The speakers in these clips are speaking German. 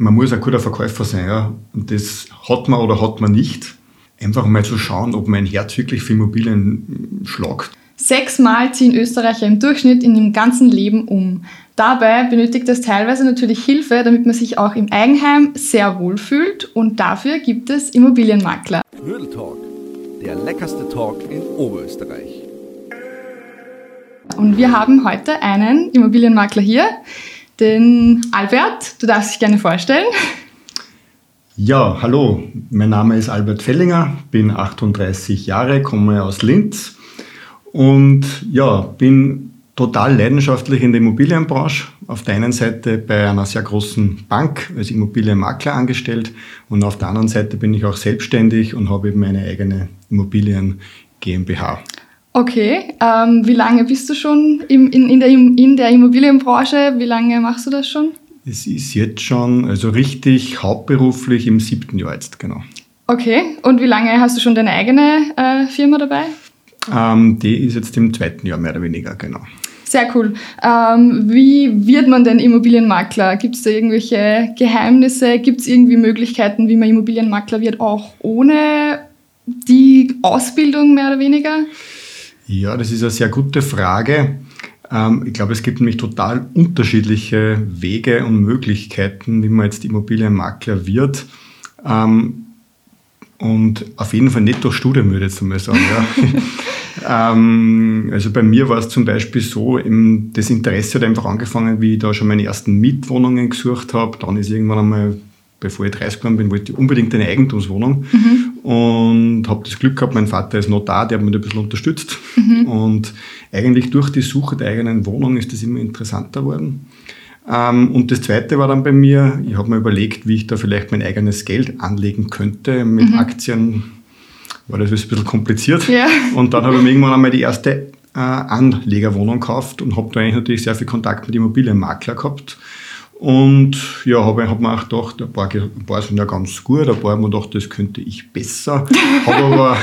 man muss ein guter Verkäufer sein, ja. Und das hat man oder hat man nicht. Einfach mal zu schauen, ob mein Herz wirklich für Immobilien schlagt. Sechsmal ziehen Österreicher im Durchschnitt in ihrem ganzen Leben um. Dabei benötigt es teilweise natürlich Hilfe, damit man sich auch im Eigenheim sehr wohl fühlt und dafür gibt es Immobilienmakler. Knödel Talk, der leckerste Talk in Oberösterreich. Und wir haben heute einen Immobilienmakler hier, den Albert. Du darfst dich gerne vorstellen. Ja, hallo, mein Name ist Albert Fellinger, bin 38 Jahre, komme aus Linz und ja, bin total leidenschaftlich in der Immobilienbranche. Auf der einen Seite bei einer sehr großen Bank als Immobilienmakler angestellt und auf der anderen Seite bin ich auch selbstständig und habe eben meine eigene Immobilien GmbH. Okay, ähm, wie lange bist du schon im, in, in, der, in der Immobilienbranche? Wie lange machst du das schon? Es ist jetzt schon, also richtig hauptberuflich im siebten Jahr jetzt, genau. Okay, und wie lange hast du schon deine eigene äh, Firma dabei? Ähm, die ist jetzt im zweiten Jahr mehr oder weniger, genau. Sehr cool. Ähm, wie wird man denn Immobilienmakler? Gibt es da irgendwelche Geheimnisse? Gibt es irgendwie Möglichkeiten, wie man Immobilienmakler wird, auch ohne die Ausbildung mehr oder weniger? Ja, das ist eine sehr gute Frage. Ähm, ich glaube, es gibt nämlich total unterschiedliche Wege und Möglichkeiten, wie man jetzt Immobilienmakler wird. Ähm, und auf jeden Fall nicht durch Studium, würde ich jetzt mal sagen. Ja. ähm, also bei mir war es zum Beispiel so, das Interesse hat einfach angefangen, wie ich da schon meine ersten Mietwohnungen gesucht habe. Dann ist irgendwann einmal bevor ich 30 geworden bin, wollte ich unbedingt eine Eigentumswohnung mhm. Und habe das Glück gehabt, mein Vater ist Notar, der hat mich ein bisschen unterstützt mhm. und eigentlich durch die Suche der eigenen Wohnung ist das immer interessanter geworden. Ähm, und das Zweite war dann bei mir, ich habe mir überlegt, wie ich da vielleicht mein eigenes Geld anlegen könnte. Mit mhm. Aktien war das ein bisschen kompliziert. Ja. Und dann habe ich mir irgendwann einmal die erste äh, Anlegerwohnung gekauft und habe da eigentlich natürlich sehr viel Kontakt mit Immobilienmakler gehabt und ja, habe hab mir auch gedacht, ein paar, ein paar sind ja ganz gut, ein paar haben mir gedacht, das könnte ich besser. habe aber,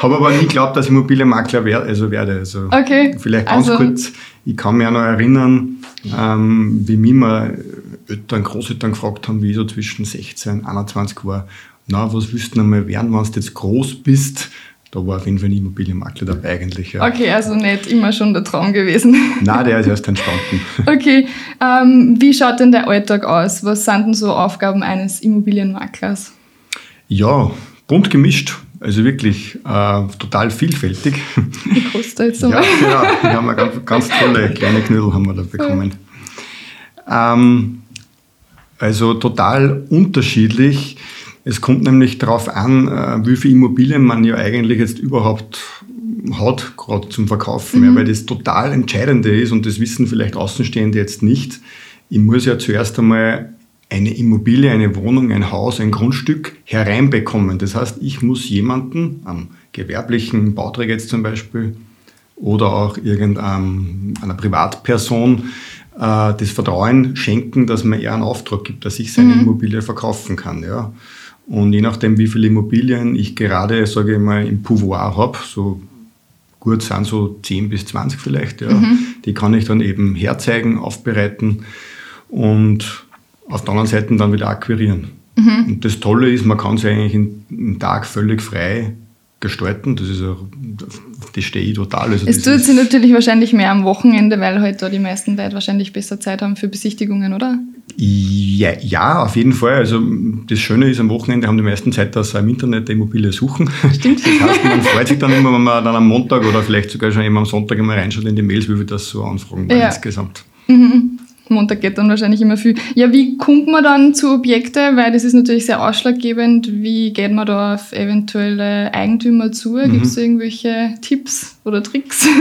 hab aber nie geglaubt, dass ich Immobilienmakler werde. Also werde. Also okay. Vielleicht ganz also. kurz, ich kann mich auch noch erinnern, ähm, wie mich mal Eltern, Großeltern gefragt haben, wie ich so zwischen 16 und 21 war. Na, was willst du noch mal werden, wenn du jetzt groß bist? Da war auf jeden Fall ein Immobilienmakler dabei eigentlich. Ja. Okay, also nicht immer schon der Traum gewesen. Nein, der ist erst entstanden. Okay, ähm, wie schaut denn der Alltag aus? Was sind denn so Aufgaben eines Immobilienmaklers? Ja, bunt gemischt. Also wirklich äh, total vielfältig. Wie kostet jetzt einmal? Ja, genau. Wir haben ganz, ganz tolle kleine Knödel haben wir da bekommen. Ähm, also total unterschiedlich. Es kommt nämlich darauf an, äh, wie viele Immobilien man ja eigentlich jetzt überhaupt hat, gerade zum Verkaufen, mhm. ja, weil das total Entscheidende ist und das wissen vielleicht Außenstehende jetzt nicht. Ich muss ja zuerst einmal eine Immobilie, eine Wohnung, ein Haus, ein Grundstück hereinbekommen. Das heißt, ich muss jemanden, einem gewerblichen Bauträger jetzt zum Beispiel, oder auch irgendeiner Privatperson, äh, das Vertrauen schenken, dass man eher einen Auftrag gibt, dass ich seine mhm. Immobilie verkaufen kann. Ja. Und je nachdem, wie viele Immobilien ich gerade, sage ich mal, im Pouvoir habe, so gut sind so 10 bis 20 vielleicht, ja, mhm. die kann ich dann eben herzeigen, aufbereiten und auf der anderen Seite dann wieder akquirieren. Mhm. Und das Tolle ist, man kann sie eigentlich einen Tag völlig frei gestalten. Das ist auch, das stehe ich total. Also es tut sich natürlich wahrscheinlich mehr am Wochenende, weil heute halt die meisten Leute wahrscheinlich besser Zeit haben für Besichtigungen, oder? Ja, ja, auf jeden Fall. Also das Schöne ist, am Wochenende haben die meisten Zeit, dass sie im Internet die Immobilie suchen. Stimmt. Das heißt, man freut sich dann immer, wenn man dann am Montag oder vielleicht sogar schon immer am Sonntag immer reinschaut in die Mails, wie wir das so anfragen ja. insgesamt. Mhm. Montag geht dann wahrscheinlich immer viel. Ja, wie kommt man dann zu Objekte? Weil das ist natürlich sehr ausschlaggebend. Wie geht man da auf eventuelle Eigentümer zu? Mhm. Gibt es irgendwelche Tipps oder Tricks?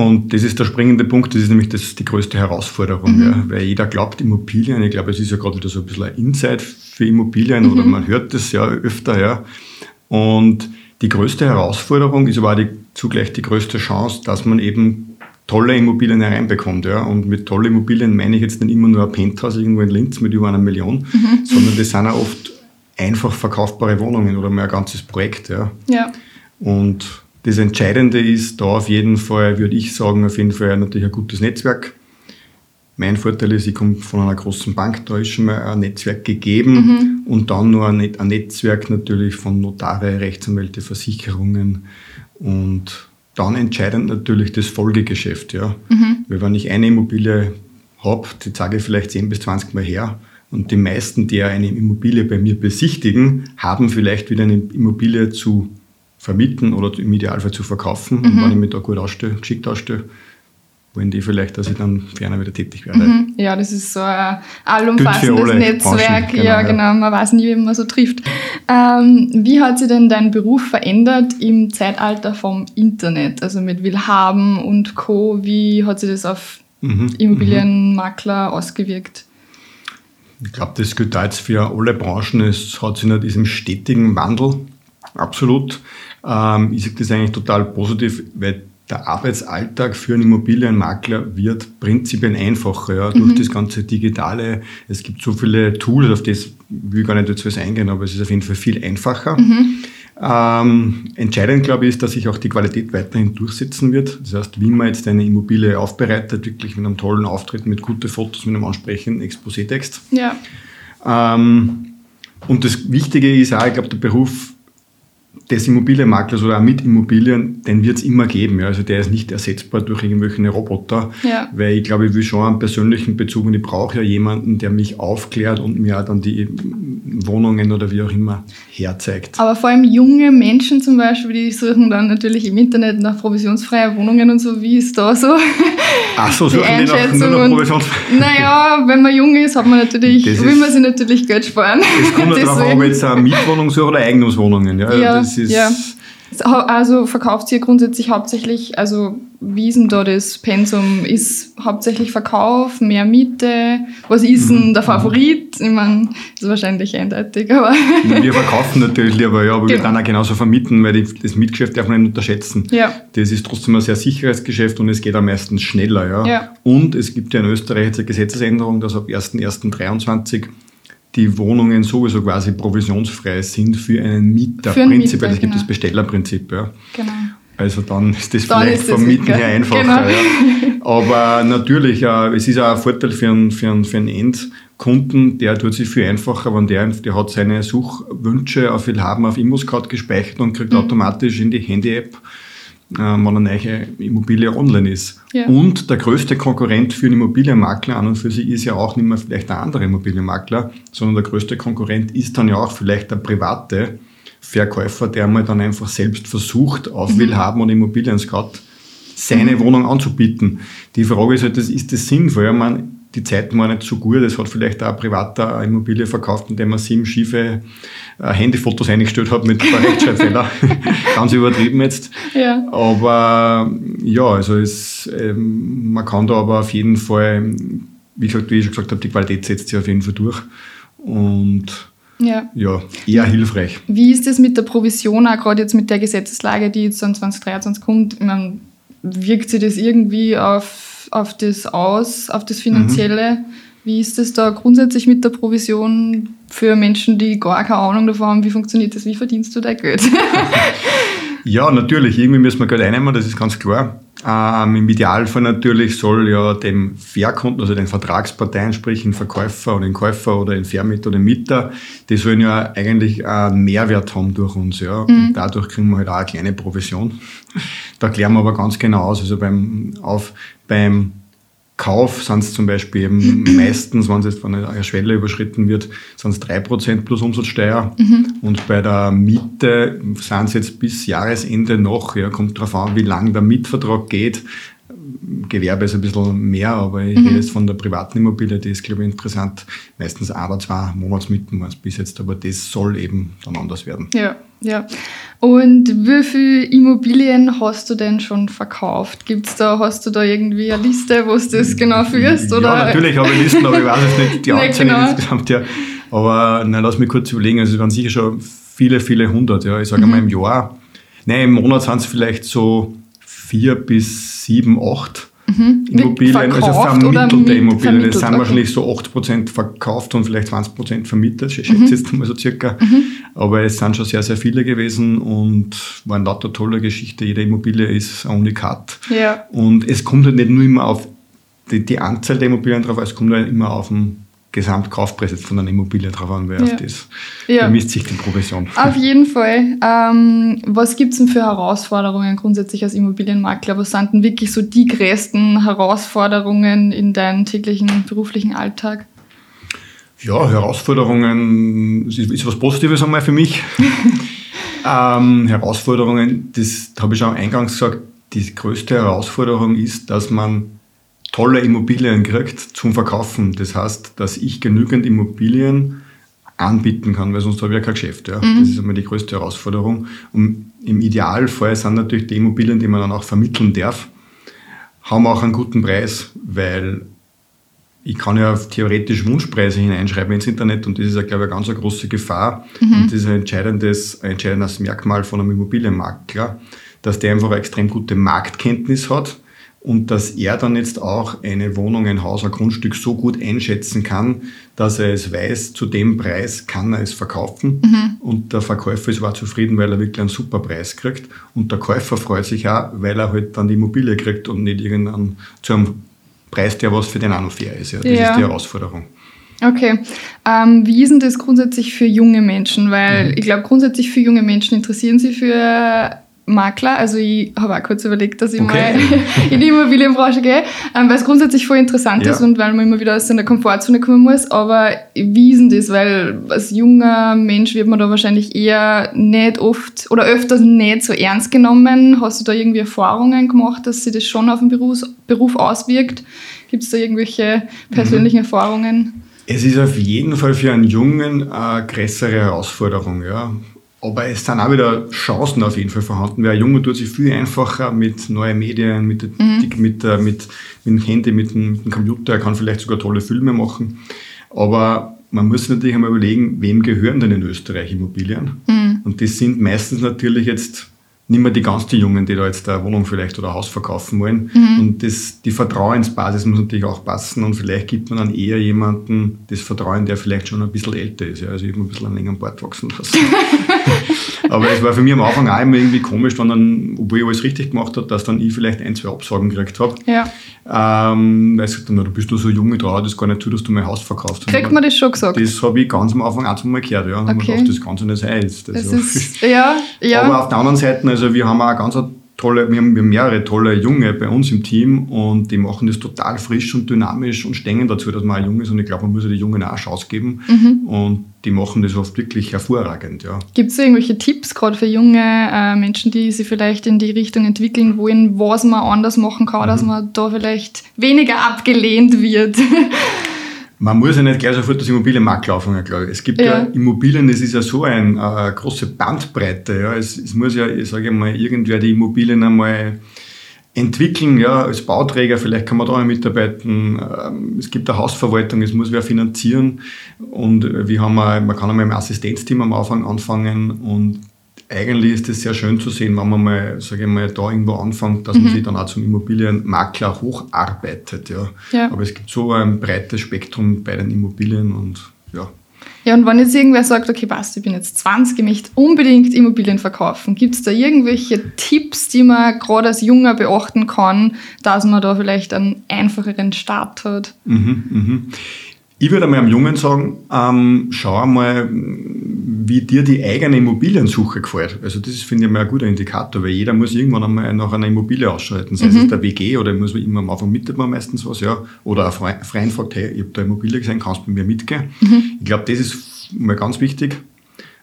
Und das ist der springende Punkt, das ist nämlich das, die größte Herausforderung, mhm. ja, weil jeder glaubt Immobilien, ich glaube, es ist ja gerade wieder so ein bisschen ein Insight für Immobilien mhm. oder man hört das ja öfter, ja. Und die größte Herausforderung ist aber auch die, zugleich die größte Chance, dass man eben tolle Immobilien hereinbekommt. Ja. Und mit tolle Immobilien meine ich jetzt nicht immer nur ein Penthouse irgendwo in Linz mit über einer Million, mhm. sondern das sind auch oft einfach verkaufbare Wohnungen oder mal ein ganzes Projekt. Ja. ja. Und das Entscheidende ist da auf jeden Fall, würde ich sagen, auf jeden Fall natürlich ein gutes Netzwerk. Mein Vorteil ist, ich komme von einer großen Bank, da ist schon mal ein Netzwerk gegeben mhm. und dann nur ein, Netzwerk natürlich von Notare, Rechtsanwälte, Versicherungen und dann entscheidend natürlich das Folgegeschäft. Ja. Mhm. Weil wenn ich eine Immobilie habe, die zeige ich vielleicht 10 bis 20 Mal her und die meisten, die eine Immobilie bei mir besichtigen, haben vielleicht wieder eine Immobilie zu vermieten oder im Idealfall zu verkaufen. Mhm. Und wenn ich mich da gut ausstelle, geschickt ausstelle, wollen die vielleicht, dass ich dann ferner wieder tätig werde. Mhm. Ja, das ist so ein allumfassendes Netzwerk. Genau, ja, genau, man weiß nie, wie man so trifft. Ähm, wie hat sich denn dein Beruf verändert im Zeitalter vom Internet? Also mit Willhaben und Co. Wie hat sich das auf mhm. Immobilienmakler mhm. ausgewirkt? Ich glaube, das gilt jetzt für alle Branchen. Es hat sich in diesem stetigen Wandel absolut. Ähm, ich sehe das eigentlich total positiv, weil der Arbeitsalltag für einen Immobilienmakler wird prinzipiell einfacher ja, durch mhm. das ganze Digitale. Es gibt so viele Tools, auf das will ich gar nicht jetzt eingehen, aber es ist auf jeden Fall viel einfacher. Mhm. Ähm, entscheidend, glaube ich, ist, dass sich auch die Qualität weiterhin durchsetzen wird. Das heißt, wie man jetzt eine Immobilie aufbereitet, wirklich mit einem tollen Auftritt, mit guten Fotos, mit einem ansprechenden Exposé-Text. Ja. Ähm, und das Wichtige ist auch, ich glaube, der Beruf des Immobilienmaklers oder auch mit Immobilien, den wird es immer geben. Ja. Also der ist nicht ersetzbar durch irgendwelche Roboter, ja. weil ich glaube, ich will schon einen persönlichen Bezug und ich brauche ja jemanden, der mich aufklärt und mir dann die Wohnungen oder wie auch immer herzeigt. Aber vor allem junge Menschen zum Beispiel, die suchen dann natürlich im Internet nach provisionsfreien Wohnungen und so. Wie ist da so? Ach so, suchen die, die nur noch provisionsfrei? Naja, wenn man jung ist, hat man natürlich, das will man sich natürlich Geld sparen. Es kommt darauf an, ob jetzt eine Mietwohnung suche oder Eigentumswohnungen. Ja, ja. Das ist ja. Also verkauft ihr grundsätzlich hauptsächlich, also wie ist denn da das Pensum? Ist hauptsächlich Verkauf, mehr Miete? Was ist denn mhm. der Favorit? Ich meine, das ist wahrscheinlich eindeutig, aber... Wir verkaufen natürlich lieber, ja, aber genau. wir dann auch genauso vermieten, weil das Mietgeschäft darf man nicht unterschätzen. Ja. Das ist trotzdem ein sehr sicheres Geschäft und es geht am meisten schneller, ja. ja. Und es gibt ja in Österreich jetzt eine Gesetzesänderung, dass ab 1.1.23 die Wohnungen sowieso quasi provisionsfrei sind für einen Mieter. Für einen Prinzipiell, es gibt genau. das Bestellerprinzip. Ja. Genau. Also dann ist das dann vielleicht ist vom Mieten her einfacher. Genau. Ja. Aber natürlich, äh, es ist auch ein Vorteil für einen, für einen, für einen Endkunden, der tut sich viel einfacher, wenn der, der hat seine Suchwünsche auf Willhaben auf ImmoScout gespeichert und kriegt mhm. automatisch in die Handy-App äh, wenn eine neue Immobilie online ist. Ja. Und der größte Konkurrent für einen Immobilienmakler an und für sich ist ja auch nicht mehr vielleicht ein anderer Immobilienmakler, sondern der größte Konkurrent ist dann ja auch vielleicht der private Verkäufer, der mal dann einfach selbst versucht, auf mhm. Willhaben und Immobilien-Scout seine mhm. Wohnung anzubieten. Die Frage ist halt, ist das sinnvoll? Ja, man, die Zeiten waren nicht so gut. Es hat vielleicht auch ein privater Immobilie verkauft, indem man sieben schiefe äh, Handyfotos eingestellt hat mit ein paar Rechtschreibfehler. Ganz übertrieben jetzt. Ja. Aber ja, also es, ähm, man kann da aber auf jeden Fall, wie, gesagt, wie ich schon gesagt habe, die Qualität setzt sich auf jeden Fall durch. Und ja. ja, eher hilfreich. Wie ist das mit der Provision, auch gerade jetzt mit der Gesetzeslage, die jetzt dann 2023 kommt? Meine, wirkt sich das irgendwie auf auf das aus, auf das Finanzielle. Mhm. Wie ist das da grundsätzlich mit der Provision für Menschen, die gar keine Ahnung davon haben? Wie funktioniert das? Wie verdienst du dein Geld? ja, natürlich. Irgendwie müssen wir Geld einnehmen, das ist ganz klar. Ähm, Im Idealfall natürlich soll ja dem Verkunden, also den Vertragsparteien, sprich den Verkäufer oder den Käufer oder den Vermieter oder den Mieter, die sollen ja eigentlich einen Mehrwert haben durch uns. Ja. Mhm. Und dadurch kriegen wir halt auch eine kleine Provision. Da klären wir aber ganz genau aus. Also beim, auf, beim Kauf sind es zum Beispiel eben meistens, wenn es jetzt von einer Schwelle überschritten wird, sind es 3% plus Umsatzsteuer. Mhm. Und bei der Miete sind es jetzt bis Jahresende noch, ja, kommt darauf an, wie lang der Mietvertrag geht. Gewerbe ist ein bisschen mehr, aber ich mhm. rede jetzt von der privaten Immobilie, die ist, glaube ich, interessant. Meistens ein oder zwei Monatsmieten waren es bis jetzt, aber das soll eben dann anders werden. Ja, ja. Und wie viele Immobilien hast du denn schon verkauft? Gibt's da, hast du da irgendwie eine Liste, wo du das genau führst? Oder? Ja, natürlich habe ich Listen, aber ich weiß jetzt nicht die Anzahl genau. insgesamt. Ja. Aber nein, lass mich kurz überlegen, also es waren sicher schon viele, viele hundert. Ja. Ich sage mhm. mal im Jahr, nein, im Monat sind es vielleicht so vier bis sieben, acht mhm. Immobilien, also vermittelte Immobilien. Das sind okay. wahrscheinlich so 8% verkauft und vielleicht 20% vermietet, ich schätze mhm. jetzt mal so circa. Mhm. Aber es sind schon sehr, sehr viele gewesen und war eine lauter tolle Geschichte. Jede Immobilie ist ein Unikat. Ja. Und es kommt halt nicht nur immer auf die, die Anzahl der Immobilien drauf, es kommt ja immer auf den Gesamtkaufpreis jetzt von einer Immobilie drauf an, wer Ja. das Ja. bemisst sich die Progression. Auf jeden Fall. Ähm, was gibt es denn für Herausforderungen grundsätzlich als Immobilienmakler? Was sind denn wirklich so die größten Herausforderungen in deinem täglichen beruflichen Alltag? Ja, Herausforderungen ist, ist was Positives einmal für mich. ähm, Herausforderungen, das habe ich auch eingangs gesagt, die größte Herausforderung ist, dass man tolle Immobilien kriegt zum Verkaufen. Das heißt, dass ich genügend Immobilien anbieten kann, weil sonst habe ich ja kein Geschäft. Ja. Das ist einmal die größte Herausforderung. Und im Idealfall sind natürlich die Immobilien, die man dann auch vermitteln darf, haben auch einen guten Preis, weil ich kann ja theoretisch Wunschpreise hineinschreiben ins Internet und das ist ja, glaube ich, eine ganz eine große Gefahr. Und das ist ein entscheidendes, ein entscheidendes Merkmal von einem Immobilienmakler, dass der einfach eine extrem gute Marktkenntnis hat und dass er dann jetzt auch eine Wohnung, ein Haus, ein Grundstück so gut einschätzen kann, dass er es weiß, zu dem Preis kann er es verkaufen und der Verkäufer ist auch zufrieden, weil er wirklich einen super Preis kriegt und der Käufer freut sich auch, weil er halt dann die Immobilie kriegt und nicht irgendeinen zu einem Preis, der was für den auch noch fair ist. Ja. Das Ja. ist die Herausforderung. Okay. Ähm, wie ist denn das grundsätzlich für junge Menschen? Weil ich glaube, grundsätzlich für junge Menschen interessieren sie für Makler. Also ich habe auch kurz überlegt, dass ich Okay. mal in die Immobilienbranche gehe, ähm, weil es grundsätzlich voll interessant Ja. ist und weil man immer wieder aus seiner Komfortzone kommen muss. Aber wie ist denn das? Weil als junger Mensch wird man da wahrscheinlich eher nicht oft oder öfters nicht so ernst genommen. Hast du da irgendwie Erfahrungen gemacht, dass sich das schon auf den Beruf, Beruf auswirkt? Gibt es da irgendwelche persönlichen Erfahrungen? Es ist auf jeden Fall für einen Jungen eine größere Herausforderung, ja. Aber es sind auch wieder Chancen auf jeden Fall vorhanden, weil ein Junge tut sich viel einfacher mit neuen Medien, mit, die- mit, der- mit, mit dem Handy, mit dem, mit dem Computer, er kann vielleicht sogar tolle Filme machen. Aber man muss natürlich einmal überlegen, wem gehören denn in Österreich Immobilien? Und das sind meistens natürlich jetzt nicht mehr die ganz die Jungen, die da jetzt eine Wohnung vielleicht oder ein Haus verkaufen wollen. Und das, die Vertrauensbasis muss natürlich auch passen und vielleicht gibt man dann eher jemanden das Vertrauen, der vielleicht schon ein bisschen älter ist. Ja. Also ich habe ein bisschen einen längeren Bart wachsen lassen. Aber es war für mich am Anfang auch immer irgendwie komisch, wenn dann, obwohl ich alles richtig gemacht habe, dass dann ich vielleicht ein, zwei Absagen gekriegt habe. Ja. Ähm, weil haben, na, du bist doch so jung, ich traue das gar nicht zu, dass du mein Haus verkaufst. Kriegt man das schon gesagt? Das habe ich ganz am Anfang auch zweimal gehört, ja. Okay. gedacht, das kann so nicht sein. Jetzt. das Also- ist, ja, ja. aber auf der anderen Seite, also wir haben auch ganz tolle, wir haben, mehrere tolle Junge bei uns im Team und die machen das total frisch und dynamisch und stehen dazu, dass man auch jung ist und ich glaube, man muss ja die Jungen auch eine Chance geben Mhm. und die machen das oft wirklich hervorragend, ja. Gibt es irgendwelche Tipps, gerade für junge äh, Menschen, die sich vielleicht in die Richtung entwickeln wollen, was man anders machen kann, Mhm. dass man da vielleicht weniger abgelehnt wird? Man muss ja nicht gleich sofort das Immobilienmakler anfangen, glaube ich. Es gibt ja, Ja. Immobilien, das ist ja so ein, äh, eine große Bandbreite. Ja. Es, es muss ja, ich sage mal, irgendwer die Immobilien einmal entwickeln, ja, als Bauträger, vielleicht kann man da auch mitarbeiten. Ähm, Es gibt eine Hausverwaltung, es muss wer finanzieren und äh, wir haben auch, man kann einmal im Assistenzteam am Anfang anfangen und eigentlich ist es sehr schön zu sehen, wenn man mal, sage ich mal, da irgendwo anfängt, dass man sich dann auch zum Immobilienmakler hocharbeitet. Ja. Ja. Aber es gibt so ein breites Spektrum bei den Immobilien und ja. Ja, und wenn jetzt irgendwer sagt, okay, passt, ich bin jetzt 20, ich möchte unbedingt Immobilien verkaufen, gibt es da irgendwelche Tipps, die man gerade als Junger beachten kann, dass man da vielleicht einen einfacheren Start hat? Mhm, mhm. Ich würde einmal am Jungen sagen, ähm, schau einmal, wie dir die eigene Immobiliensuche gefällt. Also das ist, finde ich, mal ein guter Indikator, weil jeder muss irgendwann einmal nach einer Immobilie ausschalten. Sei es jetzt der WG oder muss man immer am Anfang mietet man meistens was, ja. Oder ein Freund, Freund fragt, hey, ich habe da Immobilie gesehen, kannst du mit mir mitgehen? Ich glaube, das ist mal ganz wichtig.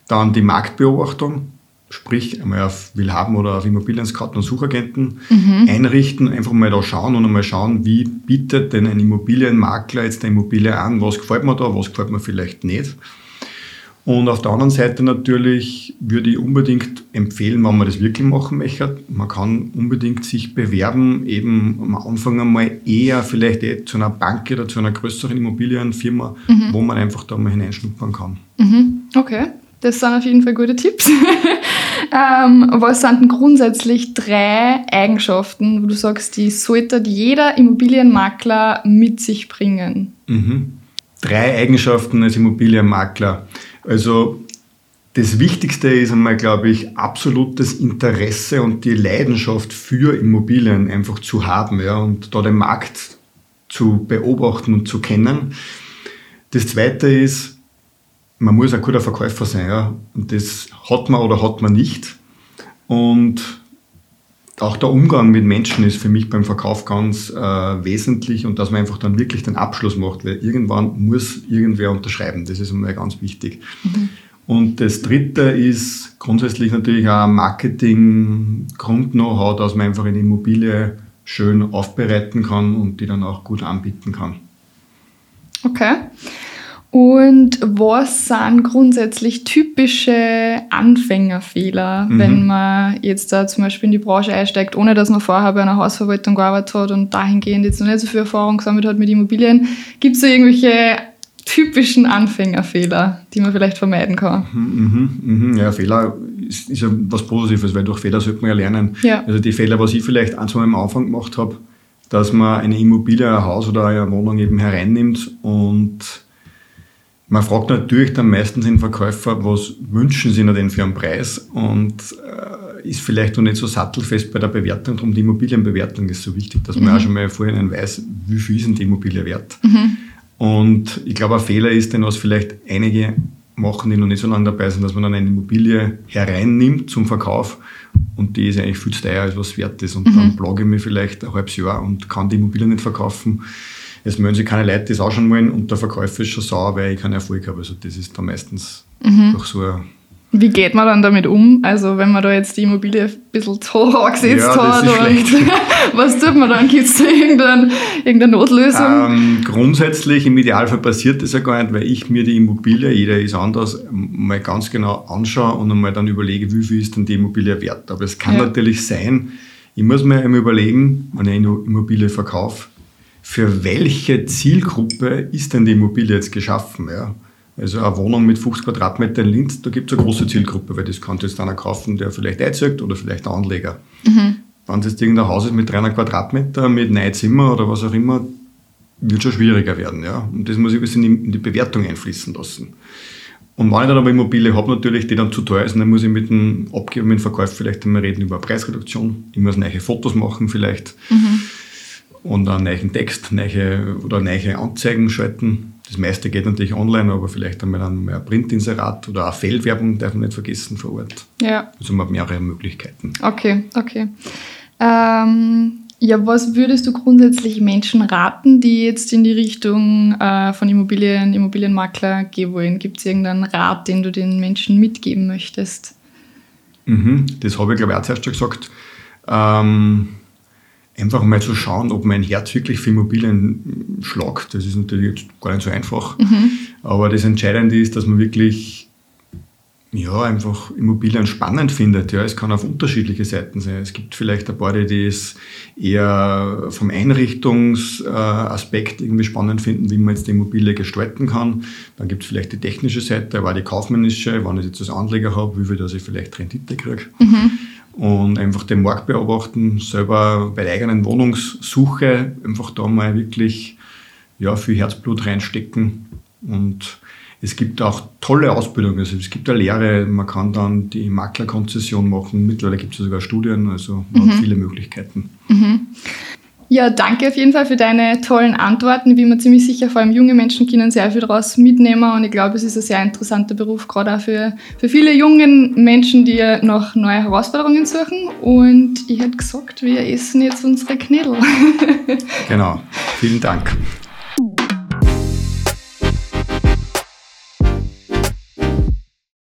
Dann die Marktbeobachtung, sprich einmal auf Willhaben oder auf Immobilien-Scout und Suchagenten einrichten, einfach mal da schauen und einmal schauen, wie bietet denn ein Immobilienmakler jetzt eine Immobilie an, was gefällt mir da, was gefällt mir vielleicht nicht. Und auf der anderen Seite natürlich würde ich unbedingt empfehlen, wenn man das wirklich machen möchte, man kann unbedingt sich bewerben, eben am Anfang einmal eher vielleicht eh zu einer Bank oder zu einer größeren Immobilienfirma, wo man einfach da mal hineinschnuppern kann. Mhm. Okay, das sind auf jeden Fall gute Tipps. ähm, was sind denn grundsätzlich drei Eigenschaften, wo du sagst, die sollte jeder Immobilienmakler mit sich bringen? Mhm. Drei Eigenschaften als Immobilienmakler. Also das Wichtigste ist einmal, glaube ich, absolutes Interesse und die Leidenschaft für Immobilien einfach zu haben ja, und da den Markt zu beobachten und zu kennen. Das Zweite ist, man muss ein guter Verkäufer sein. Ja? Und das hat man oder hat man nicht. Und auch der Umgang mit Menschen ist für mich beim Verkauf ganz äh, wesentlich und dass man einfach dann wirklich den Abschluss macht, weil irgendwann muss irgendwer unterschreiben. Das ist einmal ganz wichtig. Mhm. Und das dritte ist grundsätzlich natürlich auch Marketing-Grund-Know-how, dass man einfach eine Immobilie schön aufbereiten kann und die dann auch gut anbieten kann. Okay. Und was sind grundsätzlich typische Anfängerfehler, mhm. wenn man jetzt da zum Beispiel in die Branche einsteigt, ohne dass man vorher bei einer Hausverwaltung gearbeitet hat und dahingehend jetzt noch nicht so viel Erfahrung gesammelt hat mit Immobilien? Gibt es da irgendwelche typischen Anfängerfehler, die man vielleicht vermeiden kann? Mhm, mhm, mhm. ja, Fehler ist, ist ja was Positives, weil durch Fehler sollte man ja lernen. Ja. Also die Fehler, was ich vielleicht zwei Mal am Anfang gemacht habe, dass man eine Immobilie, ein Haus oder eine Wohnung eben hereinnimmt und man fragt natürlich dann meistens den Verkäufer, was wünschen sie denn für einen Preis und äh, ist vielleicht noch nicht so sattelfest bei der Bewertung. Darum die Immobilienbewertung ist so wichtig, dass man mhm. auch schon mal vorhin weiß, wie viel ist denn die Immobilie wert. Mhm. Und ich glaube, ein Fehler ist denn, was vielleicht einige machen, die noch nicht so lange dabei sind, dass man dann eine Immobilie hereinnimmt zum Verkauf und die ist eigentlich viel zu teuer, als was wert ist. Und mhm. dann plage ich mich vielleicht ein halbes Jahr und kann die Immobilie nicht verkaufen. Es mögen sich keine Leute das auch schon wollen und der Verkäufer ist schon sauer, weil ich keinen Erfolg habe. Also das ist dann meistens mhm. durch so ein wie geht man dann damit um? Also wenn man da jetzt die Immobilie ein bisschen zu hoch angesetzt ja, hat, was tut man dann? Gibt es da irgendeine, irgendeine Notlösung? Ähm, grundsätzlich, im Idealfall passiert das ja gar nicht, weil ich mir die Immobilie, jeder ist anders, mal ganz genau anschaue und einmal dann überlege, wie viel ist denn die Immobilie wert. Aber es kann ja. natürlich sein, ich muss mir einmal überlegen, wenn ich eine Immobilie verkaufe, für welche Zielgruppe ist denn die Immobilie jetzt geschaffen? Ja? Also eine Wohnung mit 50 Quadratmetern in Linz, da gibt es eine große Zielgruppe, weil das kann jetzt einer kaufen, der vielleicht einzieht oder vielleicht ein Anleger. Mhm. Wenn es jetzt irgendein Haus ist mit 300 Quadratmeter, mit neun Zimmer oder was auch immer, wird schon schwieriger werden. Ja? Und das muss ich ein bisschen in die Bewertung einfließen lassen. Und wenn ich dann aber Immobilie habe, natürlich, die dann zu teuer ist, dann muss ich mit dem Abgeber, mit dem Verkäufer vielleicht einmal reden über Preisreduktion. Ich muss neue Fotos machen vielleicht. Mhm. Und einen neuen Text neue, oder neue Anzeigen schalten das meiste geht natürlich online, aber vielleicht einmal ein, Printinserat oder eine Feldwerbung darf man nicht vergessen vor Ort. Ja. Also man hat mehrere Möglichkeiten. Okay, okay. Ähm, ja, was würdest du grundsätzlich Menschen raten, die jetzt in die Richtung äh, von Immobilien, Immobilienmakler gehen wollen? Gibt es irgendeinen Rat, den du den Menschen mitgeben möchtest? Mhm, das habe ich, glaube ich, auch zuerst schon gesagt. Ähm, einfach mal zu schauen, ob mein Herz wirklich für Immobilien schlagt. Das ist natürlich gar nicht so einfach. Mhm. Aber das Entscheidende ist, dass man wirklich ja, einfach Immobilien spannend findet. Ja, es kann auf unterschiedliche Seiten sein. Es gibt vielleicht ein paar, die es eher vom Einrichtungsaspekt irgendwie spannend finden, wie man jetzt die Immobilie gestalten kann. Dann gibt es vielleicht die technische Seite, aber auch die kaufmännische, wenn ich jetzt als Anleger habe, wie viel dass ich vielleicht Rendite kriege. Mhm und einfach den Markt beobachten, selber bei der eigenen Wohnungssuche einfach da mal wirklich ja, viel Herzblut reinstecken. Und es gibt auch tolle Ausbildungen. Also es gibt eine Lehre, man kann dann die Maklerkonzession machen. Mittlerweile gibt es sogar Studien, also man mhm. hat viele Möglichkeiten. Mhm. Ja, danke auf jeden Fall für deine tollen Antworten. Bin mir ziemlich sicher, vor allem junge Menschen können sehr viel daraus mitnehmen und ich glaube, es ist ein sehr interessanter Beruf, gerade auch für, für viele junge Menschen, die noch neue Herausforderungen suchen. Und ich hätte gesagt, wir essen jetzt unsere Knädel. genau, vielen Dank.